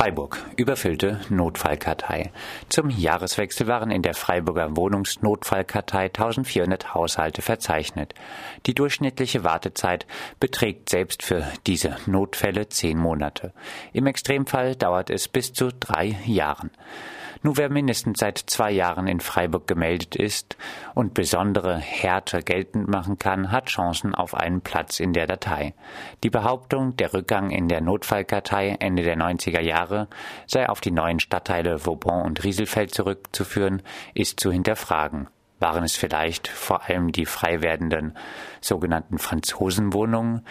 Freiburg. Überfüllte Notfallkartei. Zum Jahreswechsel waren in der Freiburger Wohnungsnotfallkartei 1400 Haushalte verzeichnet. Die durchschnittliche Wartezeit beträgt selbst für diese Notfälle zehn Monate. Im Extremfall dauert es bis zu drei Jahren. Nur wer mindestens seit zwei Jahren in Freiburg gemeldet ist und besondere Härte geltend machen kann, hat Chancen auf einen Platz in der Datei. Die Behauptung, der Rückgang in der Notfallkartei Ende der 90er Jahre sei auf die neuen Stadtteile Vauban und Rieselfeld zurückzuführen, ist zu hinterfragen. Waren es vielleicht vor allem die frei werdenden sogenannten Franzosenwohnungen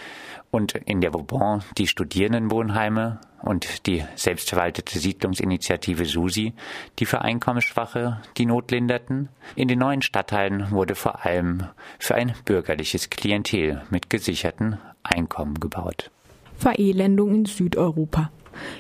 und in der Vauban die Studierendenwohnheime und die selbstverwaltete Siedlungsinitiative SUSI, die für Einkommensschwache die Not linderten? In den neuen Stadtteilen wurde vor allem für ein bürgerliches Klientel mit gesicherten Einkommen gebaut. Verelendung in Südeuropa.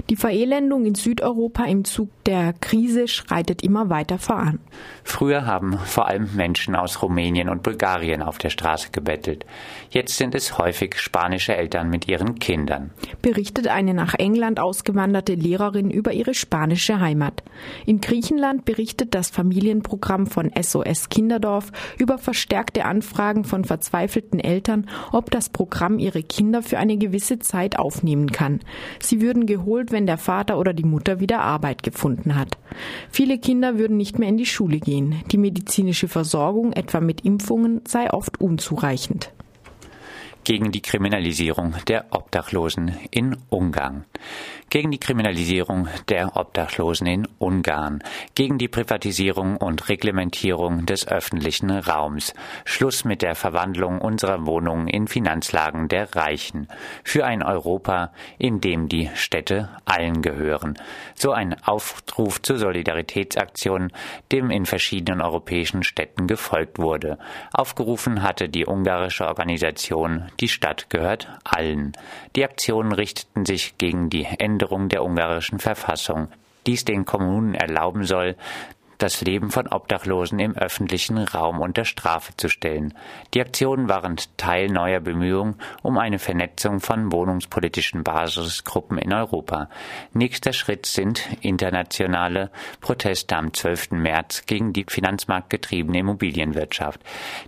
Die Verelendung in Südeuropa im Zug der Krise schreitet immer weiter voran. Früher haben vor allem Menschen aus Rumänien und Bulgarien auf der Straße gebettelt. Jetzt sind es häufig spanische Eltern mit ihren Kindern. Berichtet eine nach England ausgewanderte Lehrerin über ihre spanische Heimat. In Griechenland berichtet das Familienprogramm von SOS Kinderdorf über verstärkte Anfragen von verzweifelten Eltern, ob das Programm ihre Kinder für eine gewisse Zeit aufnehmen kann. Sie würden geholt, wenn der Vater oder die Mutter wieder Arbeit gefunden hat. Viele Kinder würden nicht mehr in die Schule gehen. Die medizinische Versorgung, etwa mit Impfungen, sei oft unzureichend gegen die Kriminalisierung der Obdachlosen in Ungarn, gegen die Kriminalisierung der Obdachlosen in Ungarn, gegen die Privatisierung und Reglementierung des öffentlichen Raums, Schluss mit der Verwandlung unserer Wohnungen in Finanzlagen der Reichen, für ein Europa, in dem die Städte allen gehören. So ein Aufruf zur Solidaritätsaktion, dem in verschiedenen europäischen Städten gefolgt wurde. Aufgerufen hatte die ungarische Organisation die Stadt gehört allen. Die Aktionen richteten sich gegen die Änderung der ungarischen Verfassung, dies den Kommunen erlauben soll, das Leben von Obdachlosen im öffentlichen Raum unter Strafe zu stellen. Die Aktionen waren Teil neuer Bemühungen um eine Vernetzung von wohnungspolitischen Basisgruppen in Europa. Nächster Schritt sind internationale Proteste am 12. März gegen die finanzmarktgetriebene Immobilienwirtschaft,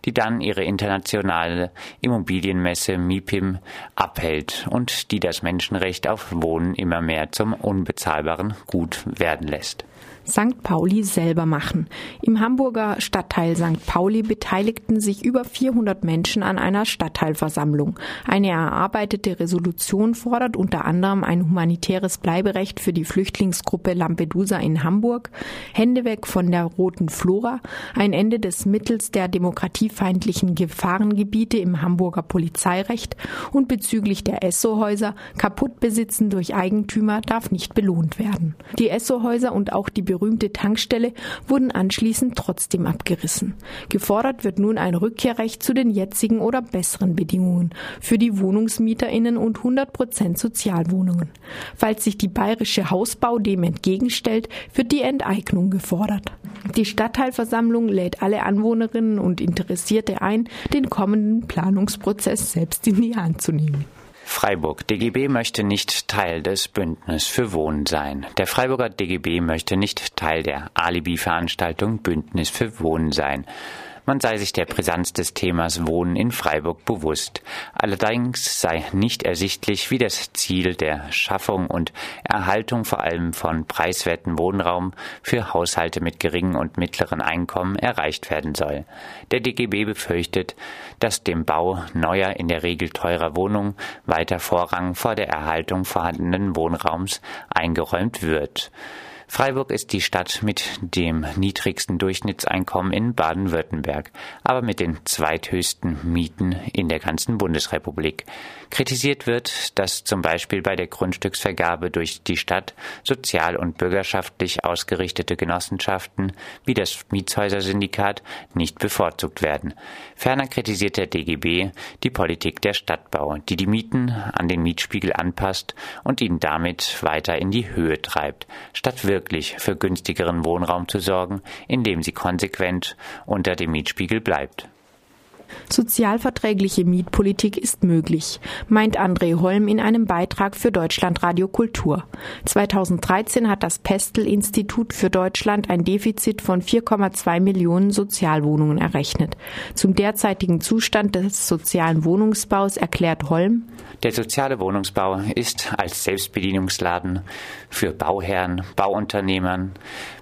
die dann ihre internationale Immobilienmesse MIPIM abhält und die das Menschenrecht auf Wohnen immer mehr zum unbezahlbaren Gut werden lässt. St. Pauli selber machen. Im Hamburger Stadtteil St. Pauli beteiligten sich über 400 Menschen an einer Stadtteilversammlung. Eine erarbeitete Resolution fordert unter anderem ein humanitäres Bleiberecht für die Flüchtlingsgruppe Lampedusa in Hamburg, Hände weg von der roten Flora, ein Ende des Mittels der demokratiefeindlichen Gefahrengebiete im Hamburger Polizeirecht und bezüglich der Esso-Häuser, Kaputtbesitzen durch Eigentümer darf nicht belohnt werden. Die Esso-Häuser und auch die berühmte Tankstelle wurden anschließend trotzdem abgerissen. Gefordert wird nun ein Rückkehrrecht zu den jetzigen oder besseren Bedingungen für die WohnungsmieterInnen und 100 Prozent Sozialwohnungen. Falls sich die bayerische Hausbau dem entgegenstellt, wird die Enteignung gefordert. Die Stadtteilversammlung lädt alle Anwohnerinnen und Interessierte ein, den kommenden Planungsprozess selbst in die Hand zu nehmen. Freiburg. DGB möchte nicht Teil des Bündnis für Wohnen sein. Der Freiburger DGB möchte nicht Teil der Alibi-Veranstaltung Bündnis für Wohnen sein. Man sei sich der Brisanz des Themas Wohnen in Freiburg bewusst. Allerdings sei nicht ersichtlich, wie das Ziel der Schaffung und Erhaltung vor allem von preiswerten Wohnraum für Haushalte mit geringen und mittleren Einkommen erreicht werden soll. Der DGB befürchtet, dass dem Bau neuer, in der Regel teurer Wohnungen weiter Vorrang vor der Erhaltung vorhandenen Wohnraums eingeräumt wird. Freiburg ist die Stadt mit dem niedrigsten Durchschnittseinkommen in Baden-Württemberg, aber mit den zweithöchsten Mieten in der ganzen Bundesrepublik. Kritisiert wird, dass zum Beispiel bei der Grundstücksvergabe durch die Stadt sozial und bürgerschaftlich ausgerichtete Genossenschaften wie das Mietshäuser-Syndikat nicht bevorzugt werden. Ferner kritisiert der DGB die Politik der Stadtbau, die die Mieten an den Mietspiegel anpasst und ihn damit weiter in die Höhe treibt, statt wirklich für günstigeren Wohnraum zu sorgen, indem sie konsequent unter dem Mietspiegel bleibt. Sozialverträgliche Mietpolitik ist möglich, meint André Holm in einem Beitrag für Deutschlandradio Kultur. 2013 hat das Pestel-Institut für Deutschland ein Defizit von 4,2 Millionen Sozialwohnungen errechnet. Zum derzeitigen Zustand des sozialen Wohnungsbaus erklärt Holm, der soziale Wohnungsbau ist als Selbstbedienungsladen für Bauherren, Bauunternehmern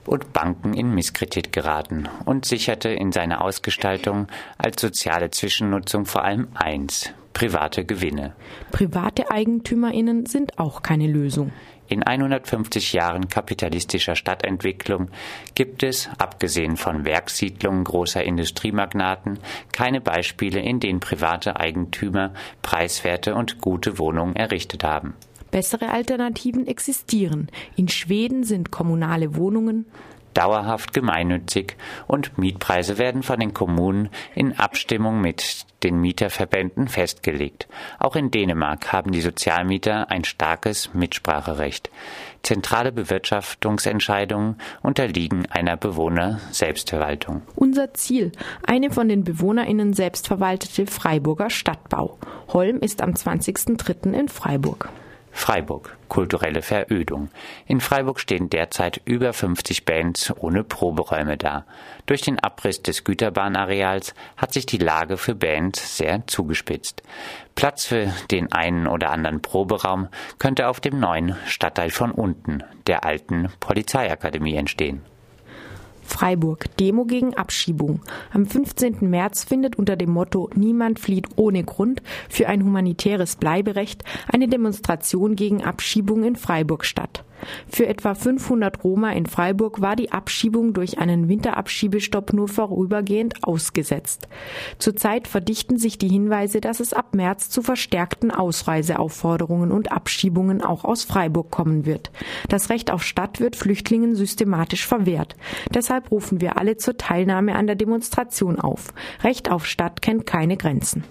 und Banken in Misskredit geraten und sicherte in seiner Ausgestaltung als soziale Zwischennutzung vor allem eins, private Gewinne. Private Eigentümerinnen sind auch keine Lösung. In 150 Jahren kapitalistischer Stadtentwicklung gibt es, abgesehen von Werkssiedlungen großer Industriemagnaten, keine Beispiele, in denen private Eigentümer preiswerte und gute Wohnungen errichtet haben. Bessere Alternativen existieren. In Schweden sind kommunale Wohnungen dauerhaft gemeinnützig und Mietpreise werden von den Kommunen in Abstimmung mit den Mieterverbänden festgelegt. Auch in Dänemark haben die Sozialmieter ein starkes Mitspracherecht. Zentrale Bewirtschaftungsentscheidungen unterliegen einer Bewohner-Selbstverwaltung. Unser Ziel, eine von den BewohnerInnen selbstverwaltete Freiburger Stadtbau. Holm ist am 20.03. in Freiburg. Freiburg. Kulturelle Verödung. In Freiburg stehen derzeit über 50 Bands ohne Proberäume da. Durch den Abriss des Güterbahnareals hat sich die Lage für Bands sehr zugespitzt. Platz für den einen oder anderen Proberaum könnte auf dem neuen Stadtteil von unten, der alten Polizeiakademie, entstehen. Freiburg. Demo gegen Abschiebung. Am 15. März findet unter dem Motto Niemand flieht ohne Grund für ein humanitäres Bleiberecht eine Demonstration gegen Abschiebung in Freiburg statt. Für etwa 500 Roma in Freiburg war die Abschiebung durch einen Winterabschiebestopp nur vorübergehend ausgesetzt. Zurzeit verdichten sich die Hinweise, dass es ab März zu verstärkten Ausreiseaufforderungen und Abschiebungen auch aus Freiburg kommen wird. Das Recht auf Stadt wird Flüchtlingen systematisch verwehrt. Deshalb rufen wir alle zur Teilnahme an der Demonstration auf. Recht auf Stadt kennt keine Grenzen.